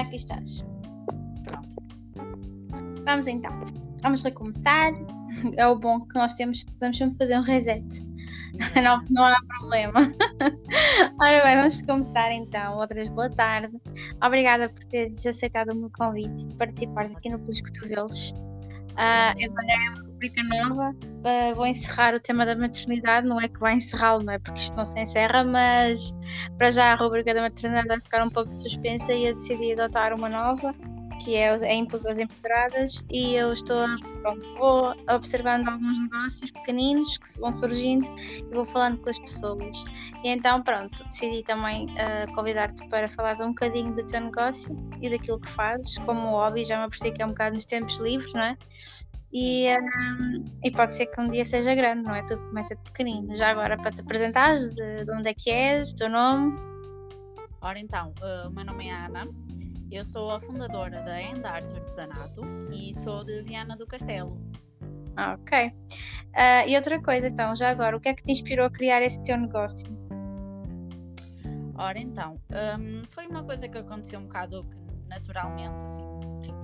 já aqui estás. Pronto. Vamos então. Vamos recomeçar. É o bom que nós temos, podemos sempre fazer um reset. Não, não há problema. Ora bem, vamos começar então. Outra vez, boa tarde. Obrigada por teres aceitado o meu convite de participares aqui no Pelos Cotovelos. Uh, agora é rubrica nova. Uh, vou encerrar o tema da maternidade. Não é que vai encerrá-lo, não é? Porque isto não se encerra, mas para já a rubrica da maternidade vai ficar um pouco suspensa e eu decidi adotar uma nova que é, é Impulso das Empoderadas, e eu estou, pronto, vou observando alguns negócios pequeninos que vão surgindo e vou falando com as pessoas. E então, pronto, decidi também uh, convidar-te para falar um bocadinho do teu negócio e daquilo que fazes, como hobby, já me apercebi que é um bocado nos tempos livres, não é? E, um, e pode ser que um dia seja grande, não é? Tudo começa de pequenino. Já agora, para te apresentares, de, de onde é que és, teu nome. Ora então, uh, o meu nome é Ana, eu sou a fundadora da End Art Artesanato e sou de Viana do Castelo. Ok. Uh, e outra coisa, então, já agora, o que é que te inspirou a criar esse teu negócio? Ora, então, um, foi uma coisa que aconteceu um bocado naturalmente, assim,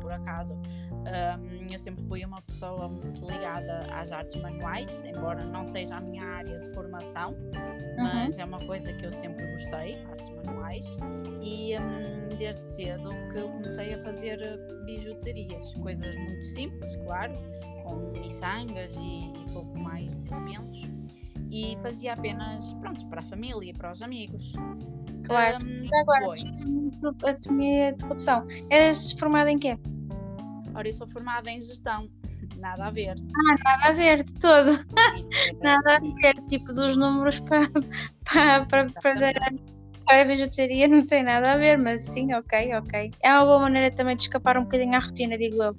por acaso. Um, eu sempre fui uma pessoa muito ligada às artes manuais, embora não seja a minha área de formação, uhum. mas é uma coisa que eu sempre gostei, artes manuais, e um, desde cedo que eu comecei a fazer bijuterias, coisas muito simples, claro, com miçangas e, e pouco mais de elementos e fazia apenas pronto, para a família para os amigos. Claro. Um, agora, a minha interrupção. Eras formada em quê? Ora, eu sou formada em gestão. Nada a ver. Ah, nada a ver de todo. nada a ver. Tipo, dos números para, para, para, para, para a bijuteria não tem nada a ver, mas sim, ok, ok. É uma boa maneira também de escapar um bocadinho à rotina, digo eu.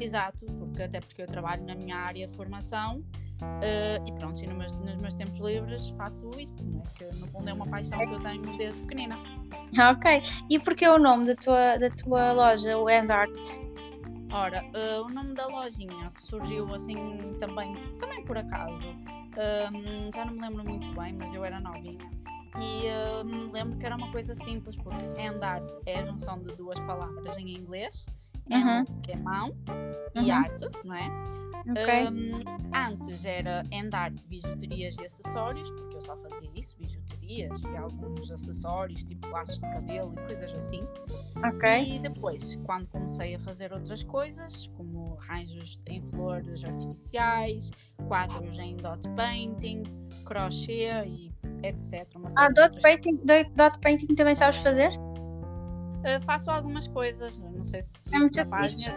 Exato, porque até porque eu trabalho na minha área de formação uh, e pronto, e nos meus, nos meus tempos livres faço isto, né? que no fundo é uma paixão que eu tenho desde pequenina. Ok, e porquê o nome da tua, da tua loja, o End Art? Ora, uh, o nome da lojinha surgiu assim também, também por acaso. Já não me lembro muito bem, mas eu era novinha. E uh, lembro que era uma coisa simples, porque hand art é a junção de duas palavras em inglês. Uhum. que é mão, uhum. e arte, não é? Okay. Um, antes era Endarte bijuterias e acessórios, porque eu só fazia isso, bijuterias e alguns acessórios, tipo laços de cabelo e coisas assim. Ok. E depois, quando comecei a fazer outras coisas, como arranjos em flores artificiais, quadros em dot painting, crochê e etc. ah, dot painting, dot painting também sabes fazer? Uh, faço algumas coisas, não sei se é viste na página.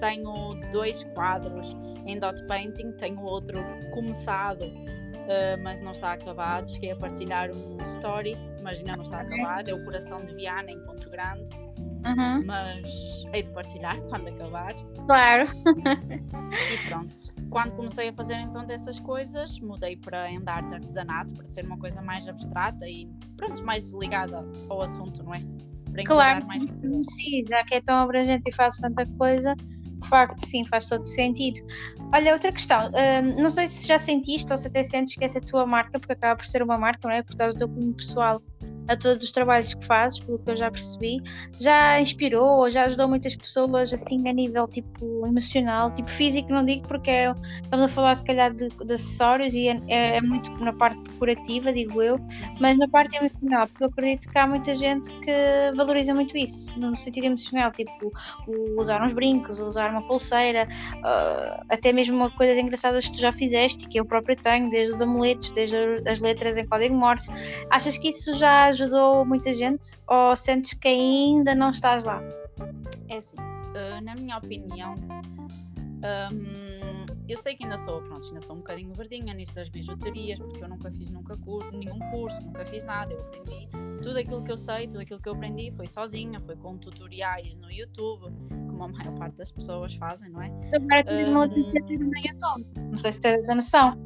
Tenho dois quadros em dot painting, tenho outro começado, uh, mas não está acabado. Cheguei a partilhar um story, mas ainda não está acabado. É o coração de Viana em Ponto Grande. Uhum. Mas hei de partilhar quando acabar. Claro. e pronto. Quando comecei a fazer então dessas coisas, mudei para andar de artesanato, para ser uma coisa mais abstrata e pronto, mais ligada ao assunto, não é? Para claro, mais sim, sim, já que é tão abrangente e faz tanta coisa, de facto, sim, faz todo sentido. Olha, outra questão, hum, não sei se já sentiste ou se até sentes que essa é a tua marca, porque acaba por ser uma marca, não é? Por causa do teu cunho pessoal a todos os trabalhos que fazes, pelo que eu já percebi, já inspirou ou já ajudou muitas pessoas assim a nível tipo emocional, tipo físico, não digo porque é, estamos a falar se calhar de, de acessórios e é, é, é, muito na parte decorativa, digo eu, mas na parte emocional, porque eu acredito que há muita gente que valoriza muito isso, no sentido emocional, tipo usar uns brincos, usar uma pulseira, uh, até mesmo coisas engraçadas que tu já fizeste, que eu próprio tenho, desde os amuletos, desde as letras em código Morse. Achas que isso já ajudou muita gente ou sentes que ainda não estás lá? É assim, uh, na minha opinião, um, eu sei que ainda sou, pronto, ainda sou um bocadinho verdinha nisto das bijuterias, porque eu nunca fiz nunca curso, nenhum curso, nunca fiz nada, eu aprendi tudo aquilo que eu sei, tudo aquilo que eu aprendi foi sozinha, foi com tutoriais no YouTube, como a maior parte das pessoas fazem, não é? Tu agora tens uma licenciatura no YouTube, não sei se tens a noção.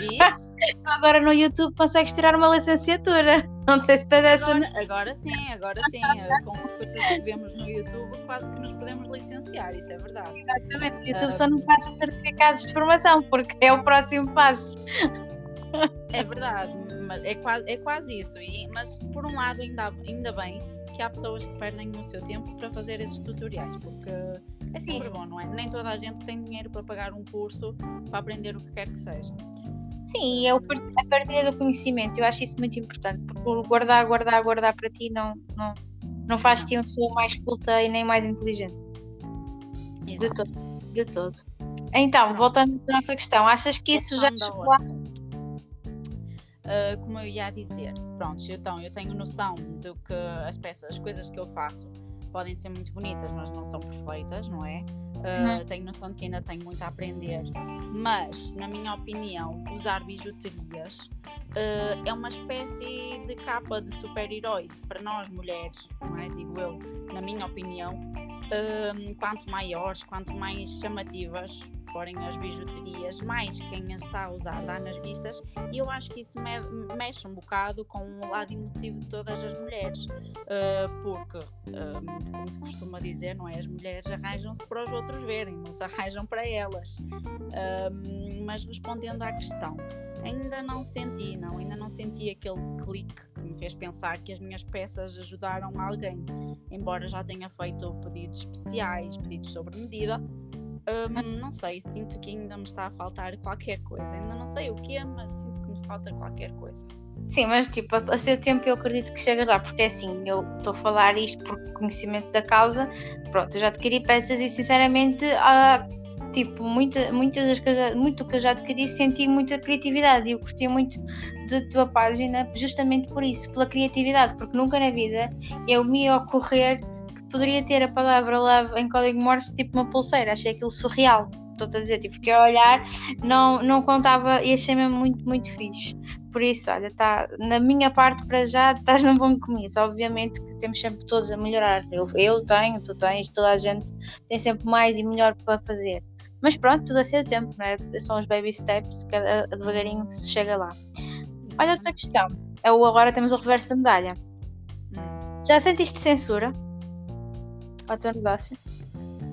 Isso? agora no YouTube consegues tirar uma licenciatura, não sei se tens essa agora, agora sim, agora sim, com coisas que vemos no YouTube quase que nos podemos licenciar, isso é verdade. Exatamente, o YouTube uh, só não passa certificados de formação, porque é o próximo passo. É verdade, mas é quase, é quase isso, e, mas por um lado ainda, ainda bem que há pessoas que perdem o seu tempo para fazer esses tutoriais, porque é sempre bom, não é? Nem toda a gente tem dinheiro para pagar um curso para aprender o que quer que seja. Sim, é a partilha do conhecimento, eu acho isso muito importante, porque guardar, guardar, guardar para ti não, não, não faz-te uma pessoa mais culta e nem mais inteligente. Exato. De todo. De todo. Então, voltando à nossa questão, achas que isso já chegou a Uh, como eu ia dizer, pronto, então eu tenho noção de que as peças, as coisas que eu faço podem ser muito bonitas, mas não são perfeitas, não é? Uh, uhum. Tenho noção de que ainda tenho muito a aprender, mas, na minha opinião, usar bijuterias uh, é uma espécie de capa de super-herói para nós mulheres, não é? Digo eu, na minha opinião. quanto maiores, quanto mais chamativas forem as bijuterias, mais quem as está a usar dá nas vistas, e eu acho que isso me mexe um bocado com o lado emotivo de todas as mulheres, uh, porque, uh, como se costuma dizer, não é? As mulheres arranjam-se para os outros verem, não se arranjam para elas. Uh, mas respondendo à questão, ainda não senti, não, ainda não senti aquele clique que me fez pensar que as minhas peças ajudaram alguém, embora já tenha feito pedidos especiais, pedidos sobre medida, um, não sei, sinto que ainda me está a faltar qualquer coisa. Ainda não sei o que é, mas sinto que me falta qualquer coisa. Sim, mas tipo, a, a seu tempo eu acredito que chega lá, porque é assim, eu estou a falar isto por conhecimento da causa. Pronto, eu já adquiri peças e sinceramente, ah, tipo, muita, muitas das que muito que eu já adquiri senti muita criatividade e eu gostei muito da tua página justamente por isso, pela criatividade, porque nunca na vida eu me ia ocorrer poderia ter a palavra love em código Morse tipo uma pulseira. Achei aquilo surreal. Estou a dizer, tipo, a olhar, não, não contava e achei mesmo muito, muito fixe. Por isso, olha, tá, na minha parte para já estás num bom começo. Obviamente que temos sempre todos a melhorar. Eu, eu tenho, tu tens, toda a gente tem sempre mais e melhor para fazer. Mas pronto, tudo a seu tempo, né? são os baby steps, que devagarinho se chega lá. Olha outra questão. É o agora temos o reverso da medalha. Já sentiste censura? Ao teu negócio?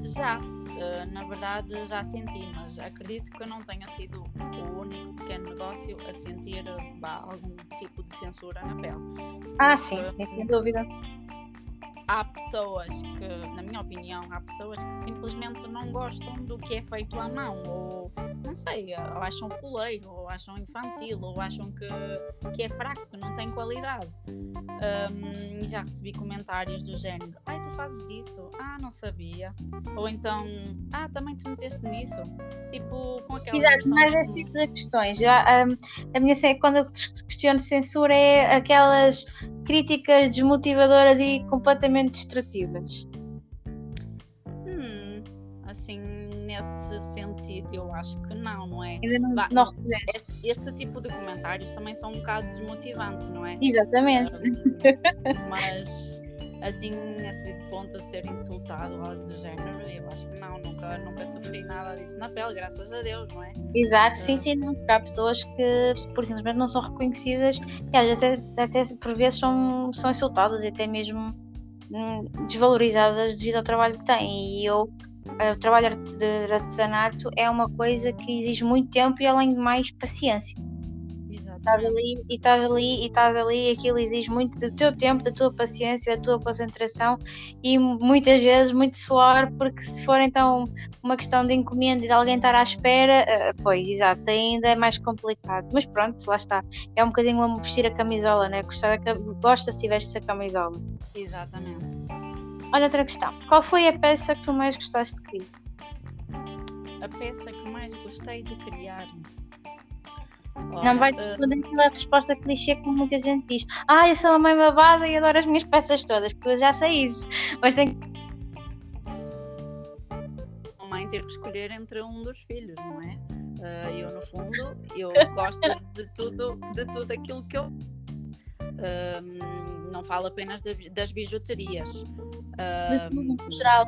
Já, uh, na verdade já senti, mas acredito que eu não tenha sido o único pequeno negócio a sentir bah, algum tipo de censura na pele. Ah, sim, sim, sem dúvida há pessoas que, na minha opinião, há pessoas que simplesmente não gostam do que é feito à mão, ou não sei, ou acham fuleiro, ou acham infantil, ou acham que, que é fraco, que não tem qualidade. Um, já recebi comentários do género: Ai, tu fazes disso? Ah, não sabia. Ou então, Ah, também te meteste nisso? Tipo, com aquela. Exato, mas esse tipo de questões. Já, um, a minha quando eu questiono censura é aquelas críticas desmotivadoras e completamente destrutivas. Hum, assim, nesse sentido, eu acho que não, não é? Ainda não, bah, não este, este, tipo de comentários também são um bocado desmotivantes, não é? Exatamente. Mas assim, esse ponto de ser insultado ou algo do género, eu acho que não, nunca, nunca sofri nada disso na pele, graças a Deus, não é? Exato, sim, sim, não, porque há pessoas que por simplesmente não são reconhecidas e até, até por vezes são, são insultadas e até mesmo hum, desvalorizadas devido ao trabalho que têm. E eu, o trabalho de artesanato é uma coisa que exige muito tempo e além de mais paciência estás ali e estás ali e estás ali e aquilo exige muito do teu tempo, da tua paciência, da tua concentração e muitas vezes muito suor, porque se for então uma questão de encomenda e de alguém estar à espera, eh, pois exato, ainda é mais complicado. Mas pronto, lá está. É um bocadinho como vestir a camisola, né? Gosta se veste a camisola. Exatamente. Olha outra questão. Qual foi a peça que tu mais gostaste de criar? A peça que mais gostei de criar não vai responder aquela resposta clichê como muita gente diz. Ah, eu sou uma mãe babada e adoro as minhas peças todas, porque eu já sei isso. Mas tem a mãe ter que escolher entre um dos filhos, não é? Uh, eu no fundo eu gosto de tudo, de tudo aquilo que eu uh, não falo apenas de, das bijuterias. De tudo, no geral.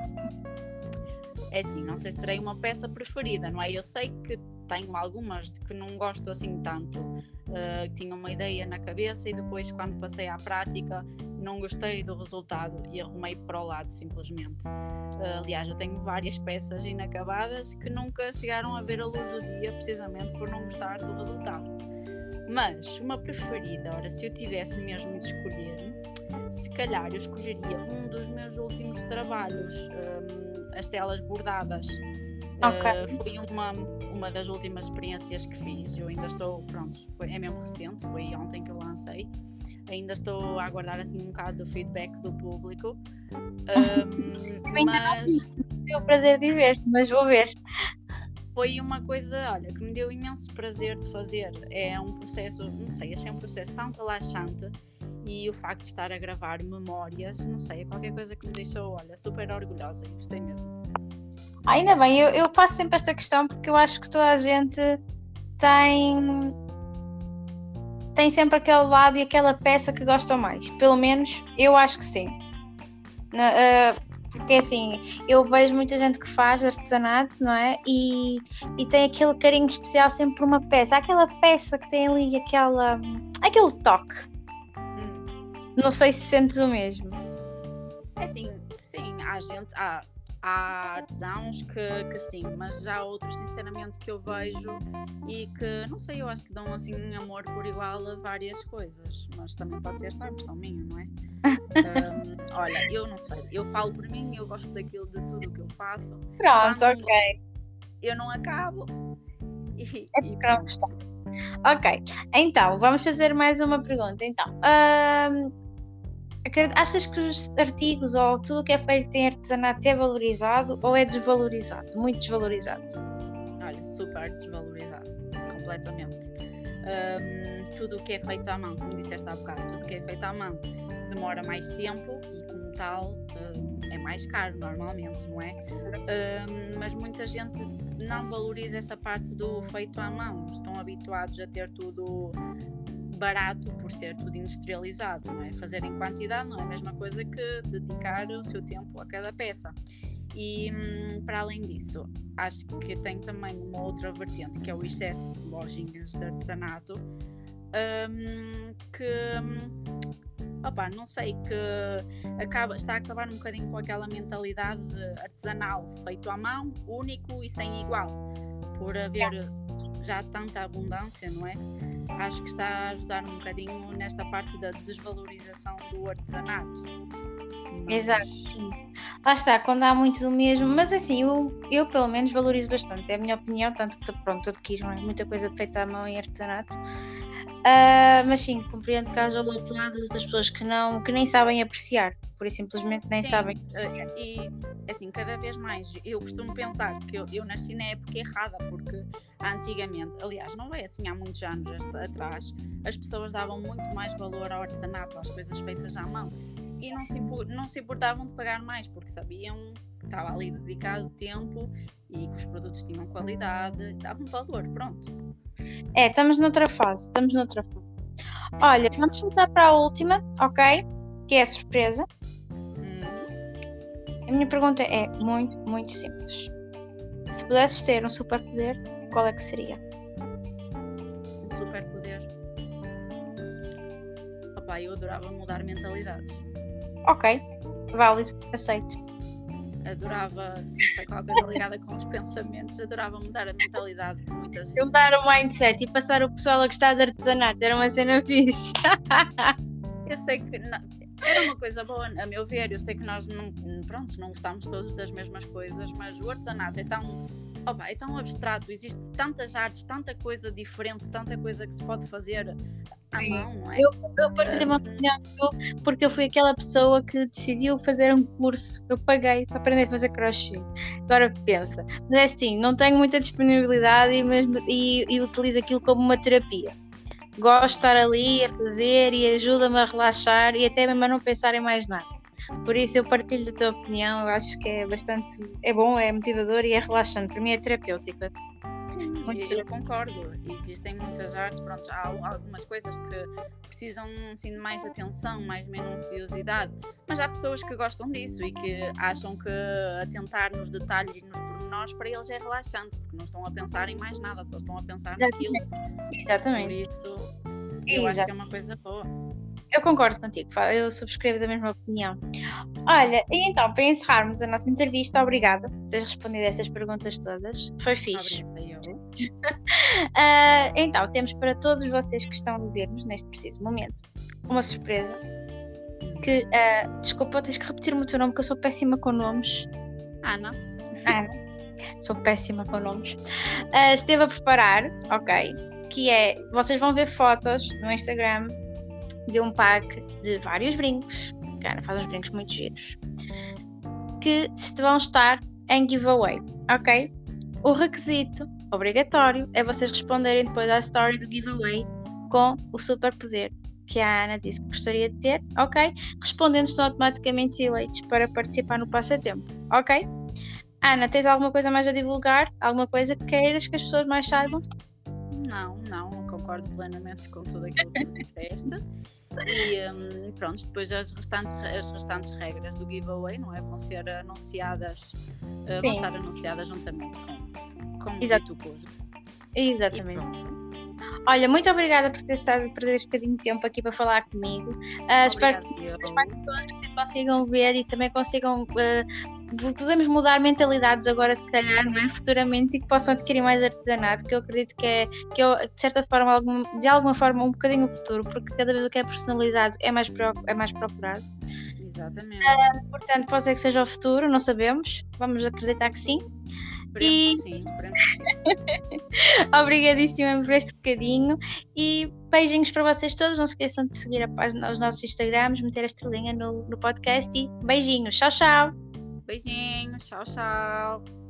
É assim, não sei se terei uma peça preferida, não é? Eu sei que tenho algumas que não gosto assim tanto, uh, tinha uma ideia na cabeça e depois, quando passei à prática, não gostei do resultado e arrumei para o lado simplesmente. Uh, aliás, eu tenho várias peças inacabadas que nunca chegaram a ver a luz do dia, precisamente por não gostar do resultado. Mas uma preferida, ora, se eu tivesse mesmo de escolher, se calhar eu escolheria um dos meus últimos trabalhos, um, as telas bordadas. Ok. Uh, foi uma, uma das últimas experiências que fiz. Eu ainda estou, pronto, foi, é mesmo recente, foi ontem que eu lancei. Ainda estou a aguardar assim um bocado do feedback do público. Um, mas Tenho o prazer de ver, mas vou ver. foi uma coisa, olha, que me deu imenso prazer de fazer. É um processo, não sei, achei um processo tão relaxante e o facto de estar a gravar memórias, não sei, é qualquer coisa que me deixou, olha, super orgulhosa e gostei mesmo. Ainda bem, eu, eu faço sempre esta questão porque eu acho que toda a gente tem tem sempre aquele lado e aquela peça que gosta mais. Pelo menos eu acho que sim. Ah, porque assim, eu vejo muita gente que faz artesanato, não é? E, e tem aquele carinho especial sempre por uma peça. Aquela peça que tem ali aquela, aquele toque. Não sei se sentes o mesmo. É assim, sim, há gente, há, há artesãos que, que sim, mas há outros, sinceramente, que eu vejo e que, não sei, eu acho que dão assim um amor por igual a várias coisas, mas também pode ser só impressão minha, não é? Hum, olha, eu não sei, eu falo por mim, eu gosto daquilo de tudo o que eu faço, Pronto, Quando- ok. eu não acabo e, É e gostaste. Ok, então vamos fazer mais uma pergunta. Então, achas que os artigos ou tudo o que é feito em artesanato é valorizado ou é desvalorizado? Muito desvalorizado. olha, super desvalorizado, completamente. Hum, tudo o que é feito à mão, como disseste há bocado, tudo o que é feito à mão demora mais tempo e, como tal, hum, é mais caro normalmente, não é? Hum, mas muita gente não valoriza essa parte do feito à mão, estão habituados a ter tudo barato por ser tudo industrializado, não é? Fazer em quantidade não é a mesma coisa que dedicar o seu tempo a cada peça. E hum, para além disso, acho que tem também uma outra vertente que é o excesso de lojinhas de artesanato hum, que hum, opá, não sei que acaba, está a acabar um bocadinho com aquela mentalidade de artesanal feito à mão, único e sem igual por haver já tanta abundância, não é? Acho que está a ajudar um bocadinho nesta parte da desvalorização do artesanato. Mas- Exato. Lá está, quando há muito do mesmo, mas assim, eu, eu pelo menos valorizo bastante, é a minha opinião, tanto que pronto, adquiro é? muita coisa feita à mão em artesanato. Ah, mas sim, compreendo que haja o outro lado das pessoas que não, que nem sabem apreciar, por simplesmente nem Sim, sabem eh, apreciar. E assim, cada vez mais eu costumo pensar que eu, eu nasci na época errada, porque antigamente, aliás, não é assim há muitos anos atrás, as pessoas davam muito mais valor ao artesanato, às coisas feitas à mão e não se, não se importavam de pagar mais, porque sabiam estava ali dedicado tempo e que os produtos tinham qualidade, davam valor, pronto. É, estamos noutra fase, estamos noutra fase. Olha, vamos voltar para a última, ok? Que é a surpresa. Hum, A minha pergunta é muito, muito simples. Se pudesses ter um superpoder, qual é que seria? um superpoder. Opa, eu adorava mudar mentalidades. Ok, válido, aceito. Adorava, não sei, qualquer coisa ligada com os pensamentos, adorava mudar a mentalidade de muita gente. Mudar o mindset e passar o pessoal a gostar de artesanato era uma cena fixe. Eu sei que não- era uma coisa boa, a meu ver, eu sei que nós não, pronto, não gostamos todos das mesmas coisas, mas o artesanato é tão, opa, é tão abstrato, existe tantas artes, tanta coisa diferente, tanta coisa que se pode fazer à Sim. mão, não é? Eu, eu partilho uma opinião tu porque eu fui aquela pessoa que decidiu fazer um curso. Eu paguei para aprender a fazer crochê. Agora pensa, mas é assim, não tenho muita disponibilidade e, mesmo, e, e utilizo aquilo como uma terapia. Gosto de estar ali a fazer e ajuda-me a relaxar e até mesmo a não pensar em mais nada. Por isso eu partilho da tua opinião, eu acho que é bastante, é bom, é motivador e é relaxante. Para mim é terapêutico. muito E eu concordo, existem muitas artes, pronto, há al- algumas coisas que precisam assim, de mais atenção, mais minuciosidade, mas há pessoas que gostam disso e que acham que atentar nos detalhes e nos pormenores para eles é relaxante, porque não estão a pensar em mais nada, só estão a pensar naquilo. Por Exatamente. isso, eu acho Exato. que é uma coisa boa. Eu concordo contigo, eu subscrevo da mesma opinião. Olha, e então, para encerrarmos a nossa entrevista, obrigada por teres respondido a essas perguntas todas. Foi fixe. Obrigada, eu. uh, então, temos para todos vocês que estão a ver-nos neste preciso momento uma surpresa. Que, uh, desculpa, tens que repetir-me o teu nome, que eu sou péssima com nomes. Ana. Ana. Sou péssima com nomes. Uh, esteve a preparar, ok, que é, vocês vão ver fotos no Instagram de um pack de vários brincos. Cara, faz uns brincos muito giros. Que vão estar em giveaway, ok? O requisito obrigatório é vocês responderem depois à story do giveaway com o superpoder que a Ana disse que gostaria de ter, ok? Respondendo estão automaticamente eleitos para participar no passatempo, ok? Ana, tens alguma coisa mais a divulgar? Alguma coisa que queiras que as pessoas mais saibam? Não, não, concordo plenamente com tudo aquilo que tu disseste. E um, pronto, depois as restantes, as restantes regras do giveaway, não é? Vão ser anunciadas, uh, vão estar anunciadas juntamente com, com Exato. o curso. Exatamente. Olha, muito obrigada por ter estado a perder este bocadinho de tempo aqui para falar comigo. Uh, espero que as mais pessoas que consigam ver e também consigam. Uh, podemos mudar mentalidades agora, se calhar, não é? futuramente, e que possam adquirir mais artesanato, que eu acredito que é, que eu, de certa forma, algum, de alguma forma, um bocadinho o futuro, porque cada vez o que é personalizado é mais, pro, é mais procurado. Exatamente. Uh, portanto, pode ser que seja o futuro, não sabemos. Vamos acreditar que sim. Esperemos e... sim, esperemos sim. Obrigadíssima por este bocadinho e beijinhos para vocês todos. Não se esqueçam de seguir a os nossos Instagrams, meter a estrelinha no, no podcast e beijinhos. Tchau, tchau. Beijinhos, tchau, tchau.